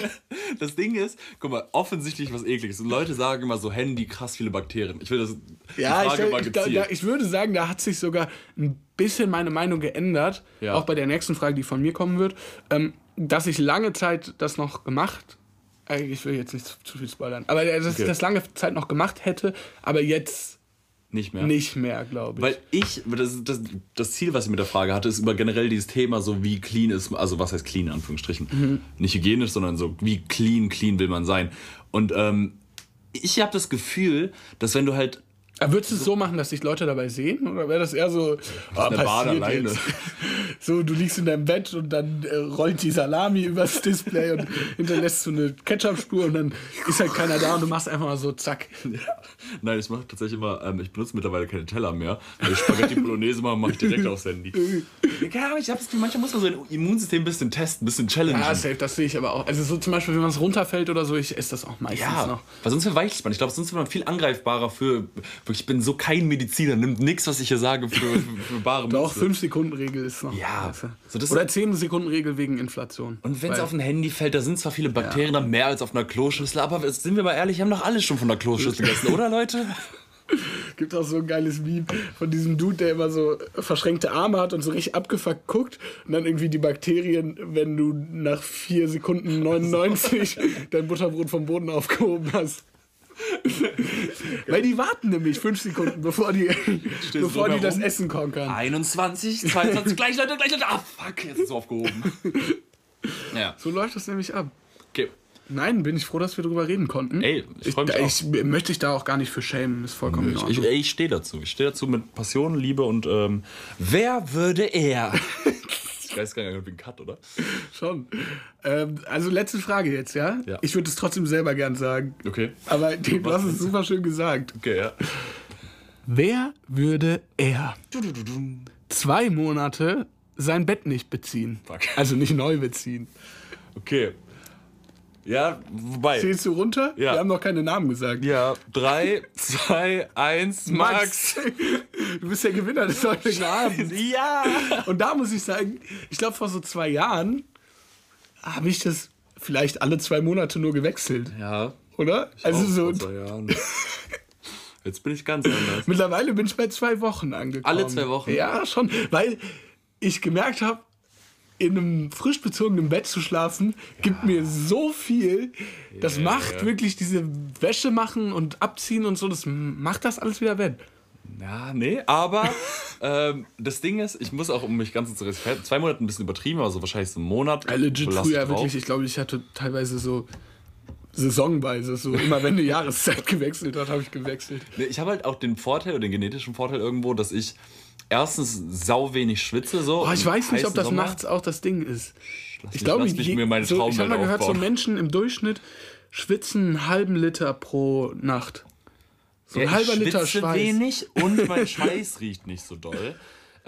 das Ding ist, guck mal, offensichtlich was ekliges. Und Leute sagen immer so, Handy, krass viele Bakterien. Ich will das, Ja, Frage mal ich, glaub, gezielt. da, ich würde sagen, da hat sich sogar ein bisschen meine Meinung geändert. Ja. Auch bei der nächsten Frage, die von mir kommen wird. Ähm, dass ich lange Zeit das noch gemacht äh, ich will jetzt nicht zu, zu viel spoilern, aber äh, dass Okay. ich das lange Zeit noch gemacht hätte, aber jetzt Nicht mehr. nicht mehr, glaube ich. Weil ich, das, das, das Ziel, was ich mit der Frage hatte, ist über generell dieses Thema, so wie clean ist, also was heißt clean in Anführungsstrichen? Mhm. Nicht hygienisch, sondern so wie clean, clean will man sein. Und ähm, ich habe das Gefühl, dass wenn du halt würdest du es so machen, dass dich Leute dabei sehen? Oder wäre das eher so, oh, eine Bade alleine. jetzt? So, du liegst in deinem Bett und dann äh, rollt die Salami übers Display und hinterlässt so eine Ketchup-Spur und dann ist halt keiner da und du machst einfach mal so, zack. Nein, ich mache tatsächlich immer, ähm, ich benutze mittlerweile keine Teller mehr. Weil ich Spaghetti Bolognese mache, mache ich direkt aufs Handy. Ja, aber ich hab's, manchmal muss man sein Immunsystem ein bisschen testen, ein bisschen challengen. Ja, safe, das sehe ich aber auch. Also so zum Beispiel, wenn man es runterfällt oder so, ich esse das auch meistens Ja, noch. weil sonst verweichelt man. Ich glaube, sonst wird man viel angreifbarer für. Wirklich, Ich bin so kein Mediziner, nimmt nichts, was ich hier sage, für, für, bare Doch, Münze. 5-Sekunden-Regel ist noch. Ja, so oder 10-Sekunden-Regel wegen Inflation. Und wenn es auf ein Handy fällt, da sind zwar viele Bakterien, da mehr als auf einer Kloschüssel, aber sind wir mal ehrlich, haben doch alle schon von der Kloschüssel gegessen, oder Leute? Gibt auch so ein geiles Meme von diesem Dude, der immer so verschränkte Arme hat und so richtig abgefuckt guckt und dann irgendwie die Bakterien, wenn du nach 4 Sekunden 99 dein Butterbrot vom Boden aufgehoben hast. Weil die warten nämlich 5 Sekunden, bevor die, bevor die das drumherum. Essen konkern. 21, 22, gleich Leute, gleich Leute. Ah, fuck, jetzt ist es aufgehoben. Ja, So läuft das nämlich ab. okay. Nein, bin ich froh, dass wir darüber reden konnten. Ey, ich freu mich da- auch. ich möchte dich da auch gar nicht für schämen, ist vollkommen Ich, Ordnung. ich, ich stehe dazu. Ich stehe dazu mit Passion, Liebe und ähm, wer würde er? ich weiß gar nicht, ob ich einen Cut, oder? Schon. Ähm, also letzte Frage jetzt, ja? Ja. Ich würde es trotzdem selber gern sagen. Okay. Aber du hast es super schön gesagt. Okay, ja. Wer würde er zwei Monate sein Bett nicht beziehen? Fuck. Also nicht neu beziehen. Okay. Ja, wobei. Zählst du runter? Ja. Wir haben noch keine Namen gesagt. Ja, 3, 2, 1, Max. Du bist der Gewinner des heutigen Abends. Ja! Und da muss ich sagen, ich glaube, vor so zwei Jahren habe ich das vielleicht alle zwei Monate nur gewechselt, Ja. oder? Also Auch so. vor zwei Jahren. Jetzt bin ich ganz anders. Mittlerweile bin ich bei zwei Wochen angekommen. Alle zwei Wochen? Ja, schon. Weil ich gemerkt habe, in einem frisch bezogenen Bett zu schlafen, gibt mir so viel. Das Ja, macht ja. wirklich diese Wäsche machen und abziehen und so, das macht das alles wieder wett. Ja, nee, aber ähm, das Ding ist, ich muss auch, um mich ganz zu respektieren, zwei Monate ein bisschen übertrieben, also wahrscheinlich so einen Monat. Ja, legit früher drauf. wirklich, ich glaube, ich hatte teilweise so saisonweise, so immer wenn eine Jahreszeit gewechselt hat, habe ich gewechselt. Nee, ich habe halt auch den Vorteil oder den genetischen Vorteil irgendwo, dass ich erstens sau wenig schwitze. So Oh, ich weiß nicht, ob das Sommer. nachts auch das Ding ist. Lass Ich glaube, je- mir meine so, ich habe mal gehört, so. Menschen im Durchschnitt schwitzen einen halben Liter pro Nacht. So ein Ja, halber ich Liter schwitze Schweiß. wenig und mein Schweiß riecht nicht so doll.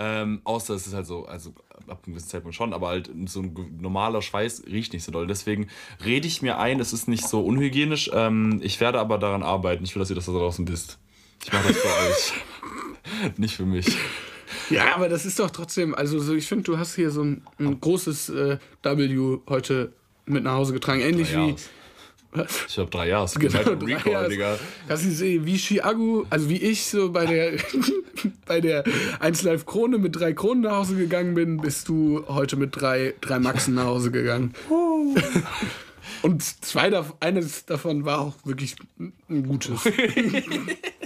Ähm, außer es ist halt so, also ab einem gewissen Zeitpunkt schon, aber halt so ein normaler Schweiß riecht nicht so doll. Deswegen rede ich mir ein, es ist nicht so unhygienisch. Ähm, ich werde aber daran arbeiten. Ich will, dass ihr das da draußen wisst. Ich mache das für euch. Nicht für mich. Ja, aber das ist doch trotzdem, also so, ich finde, du hast hier so ein, ein großes äh, W heute mit nach Hause getragen. Ähnlich wie. Jahres. Ich habe drei Jahre. Genau, drei Recall, Jahre. Digga. Ich sehe, wie Chiagu, also wie ich so bei der, bei der 1 Live Krone mit drei Kronen nach Hause gegangen bin, bist du heute mit drei, drei Maxen nach Hause gegangen. Und zwei eines davon war auch wirklich ein gutes.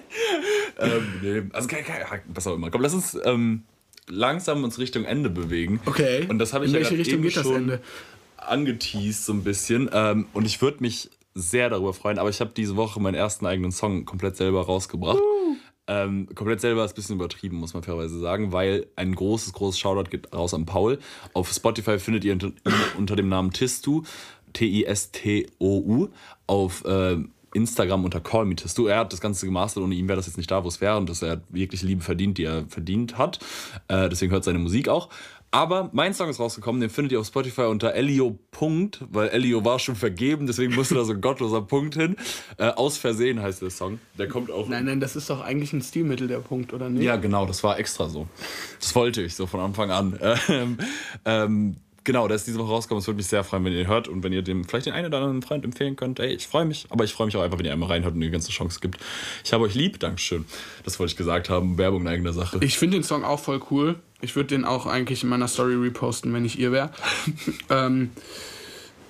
Ähm, nee, also kein, kein, was auch immer. Komm, lass uns ähm, langsam uns Richtung Ende bewegen. Okay. Und das habe ich In ja welche Richtung eben geht das schon Ende? angeteased so ein bisschen. Ähm, und ich würde mich sehr darüber freuen, aber ich habe diese Woche meinen ersten eigenen Song komplett selber rausgebracht. Ähm, komplett selber ist ein bisschen übertrieben, muss man fairerweise sagen, weil ein großes, großes Shoutout geht raus an Paul. Auf Spotify findet ihr unter, unter dem Namen Tistu, T-I-S-T-O-U. Auf ähm, Instagram unter Call Me Tistu. Er hat das Ganze gemastert, ohne ihn wäre das jetzt nicht da, wo es wäre. Und dass er wirklich Liebe verdient, die er verdient hat. Äh, deswegen hört seine Musik auch. Aber mein Song ist rausgekommen, den findet ihr auf Spotify unter Elio. Punkt, weil Elio war schon vergeben, deswegen musste da so ein gottloser Punkt hin. Äh, aus Versehen heißt der Song. Der kommt auch. Nein, nein, das ist doch eigentlich ein Stilmittel, der Punkt, oder nicht? Ja, genau, das war extra so. Das wollte ich so von Anfang an. Ähm, ähm, genau, der ist diese Woche rausgekommen. Es würde mich sehr freuen, wenn ihr hört und wenn ihr dem vielleicht den einen oder anderen Freund empfehlen könnt. Ey, ich freue mich, aber ich freue mich auch einfach, wenn ihr einmal reinhört und eine ganze Chance gibt. Ich habe euch lieb, Dankeschön. Das wollte ich gesagt haben. Werbung in eigener Sache. Ich finde den Song auch voll cool. Ich würde den auch eigentlich in meiner Story reposten, wenn ich ihr wäre. ähm,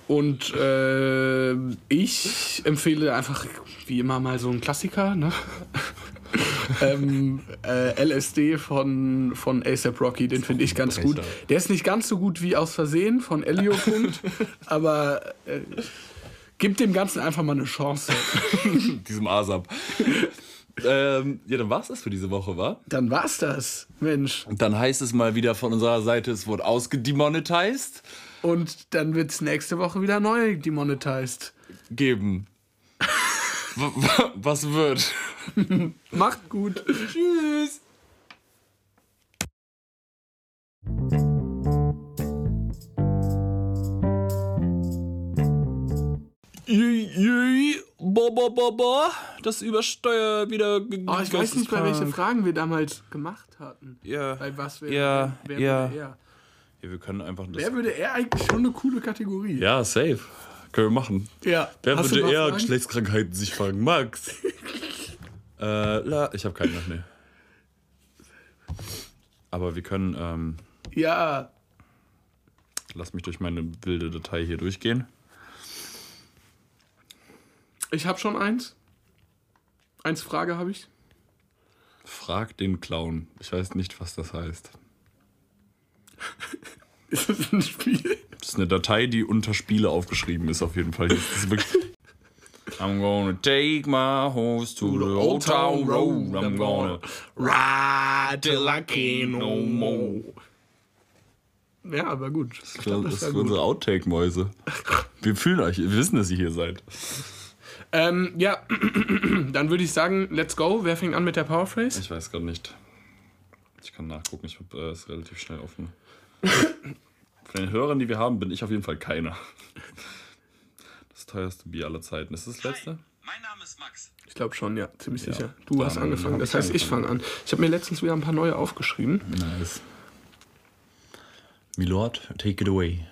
und äh, ich empfehle einfach wie immer mal so einen Klassiker. Ne? ähm, äh, LSD von, von ASAP Rocky, den finde ich ganz gut. Der ist nicht ganz so gut wie aus Versehen von Elio. Punkt, aber äh, gib dem Ganzen einfach mal eine Chance. Diesem ASAP. ähm, ja, dann war es das für diese Woche, wa? Dann war's das, Mensch. Und dann heißt es mal wieder von unserer Seite, es wurde ausgedemonetized. Und dann wird's nächste Woche wieder neu demonetized. Geben. Was wird? Macht gut. Tschüss. Jui, jui, bo, bo, bo, bo. Das Übersteuer wieder. Oh, ich weiß nicht mehr, welche geisteskrank. Fragen wir damals gemacht hatten. Ja. Bei was wäre Ja, wer, ja. würde er? ja. Wir können einfach das. Wer würde er eigentlich schon eine coole Kategorie? Ja, safe. Können wir machen. Ja. Wer Hast würde eher? Geschlechtskrankheiten sich fragen? Max. äh, la, ich habe keinen noch, nee. Aber wir können, ähm, Ja. lass mich durch meine wilde Datei hier durchgehen. Ich habe schon eins. Eins Frage habe ich. Frag den Clown. Ich weiß nicht, was das heißt. Ist das ein Spiel? Das ist eine Datei, die unter Spiele aufgeschrieben ist, auf jeden Fall. Das ist wirklich. I'm gonna take my horse to the old town road. I'm gonna ride till I can't no more. Ja, aber gut. Ich glaub, das, das ist unsere Outtake-Mäuse. Wir fühlen euch, wir wissen, dass ihr hier seid. Ähm, ja, dann würde ich sagen, let's go. Wer fängt an mit der Powerphrase? Ich weiß gerade nicht. Ich kann nachgucken, ich habe äh, es relativ schnell offen. Von den Hörern, die wir haben, bin ich auf jeden Fall keiner. Das teuerste Bier aller Zeiten. Ist das das letzte? Hi, mein Name ist Max. Ich glaube schon, ja, ziemlich sicher. Du hast angefangen, das heißt, ich fange an. Ich habe mir letztens wieder ein paar neue aufgeschrieben. Nice. Milord, take it away.